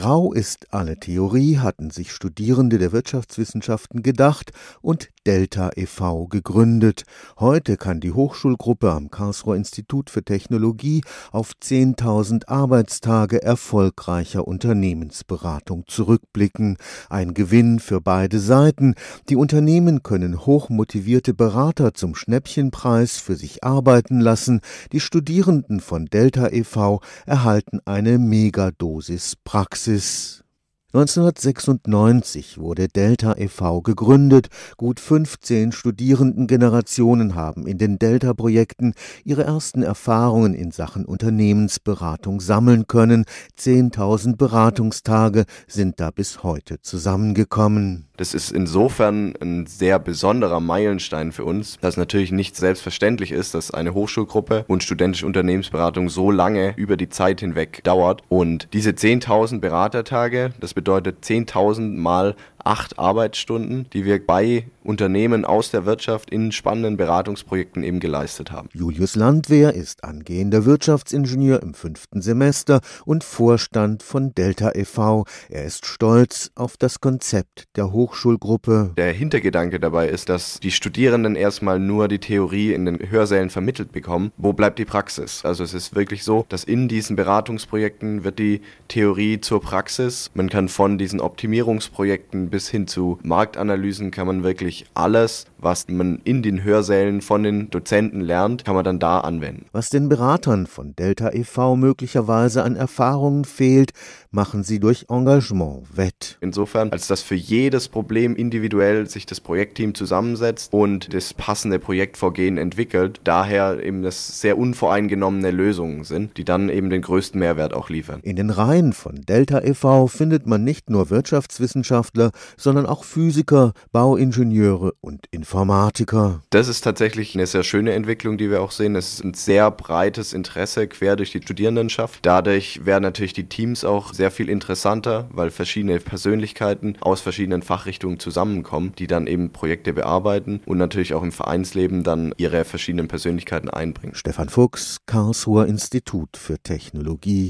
Grau ist alle Theorie, hatten sich Studierende der Wirtschaftswissenschaften gedacht und Delta e.V. gegründet. Heute kann die Hochschulgruppe am Karlsruher Institut für Technologie auf 10.000 Arbeitstage erfolgreicher Unternehmensberatung zurückblicken. Ein Gewinn für beide Seiten. Die Unternehmen können hochmotivierte Berater zum Schnäppchenpreis für sich arbeiten lassen. Die Studierenden von Delta e.V. erhalten eine Megadosis Praxis. 1996 wurde Delta e.V. gegründet. Gut 15 Studierendengenerationen haben in den Delta-Projekten ihre ersten Erfahrungen in Sachen Unternehmensberatung sammeln können. 10.000 Beratungstage sind da bis heute zusammengekommen. Das ist insofern ein sehr besonderer Meilenstein für uns, dass natürlich nicht selbstverständlich ist, dass eine Hochschulgruppe und studentische Unternehmensberatung so lange über die Zeit hinweg dauert. Und diese 10.000 Beratertage, das bedeutet 10.000 mal acht Arbeitsstunden, die wir bei Unternehmen aus der Wirtschaft in spannenden Beratungsprojekten eben geleistet haben. Julius Landwehr ist angehender Wirtschaftsingenieur im fünften Semester und Vorstand von Delta e.V. Er ist stolz auf das Konzept der Hochschulgruppe. Der Hintergedanke dabei ist, dass die Studierenden erstmal nur die Theorie in den Hörsälen vermittelt bekommen. Wo bleibt die Praxis? Also es ist wirklich so, dass in diesen Beratungsprojekten wird die Theorie zur Praxis. Man kann von diesen Optimierungsprojekten bis hin zu Marktanalysen kann man wirklich alles, was man in den Hörsälen von den Dozenten lernt, kann man dann da anwenden. Was den Beratern von Delta e.V. möglicherweise an Erfahrungen fehlt, machen sie durch Engagement wett. Insofern, als dass für jedes Problem individuell sich das Projektteam zusammensetzt und das passende Projektvorgehen entwickelt, daher eben das sehr unvoreingenommene Lösungen sind, die dann eben den größten Mehrwert auch liefern. In den Reihen von Delta e.V. findet man nicht nur Wirtschaftswissenschaftler, sondern auch Physiker, Bauingenieure und Informatiker. Das ist tatsächlich eine sehr schöne Entwicklung, die wir auch sehen. Es ist ein sehr breites Interesse quer durch die Studierendenschaft. Dadurch werden natürlich die Teams auch sehr viel interessanter, weil verschiedene Persönlichkeiten aus verschiedenen Fachrichtungen zusammenkommen, die dann eben Projekte bearbeiten und natürlich auch im Vereinsleben dann ihre verschiedenen Persönlichkeiten einbringen. Stefan Fuchs, Karlsruher Institut für Technologie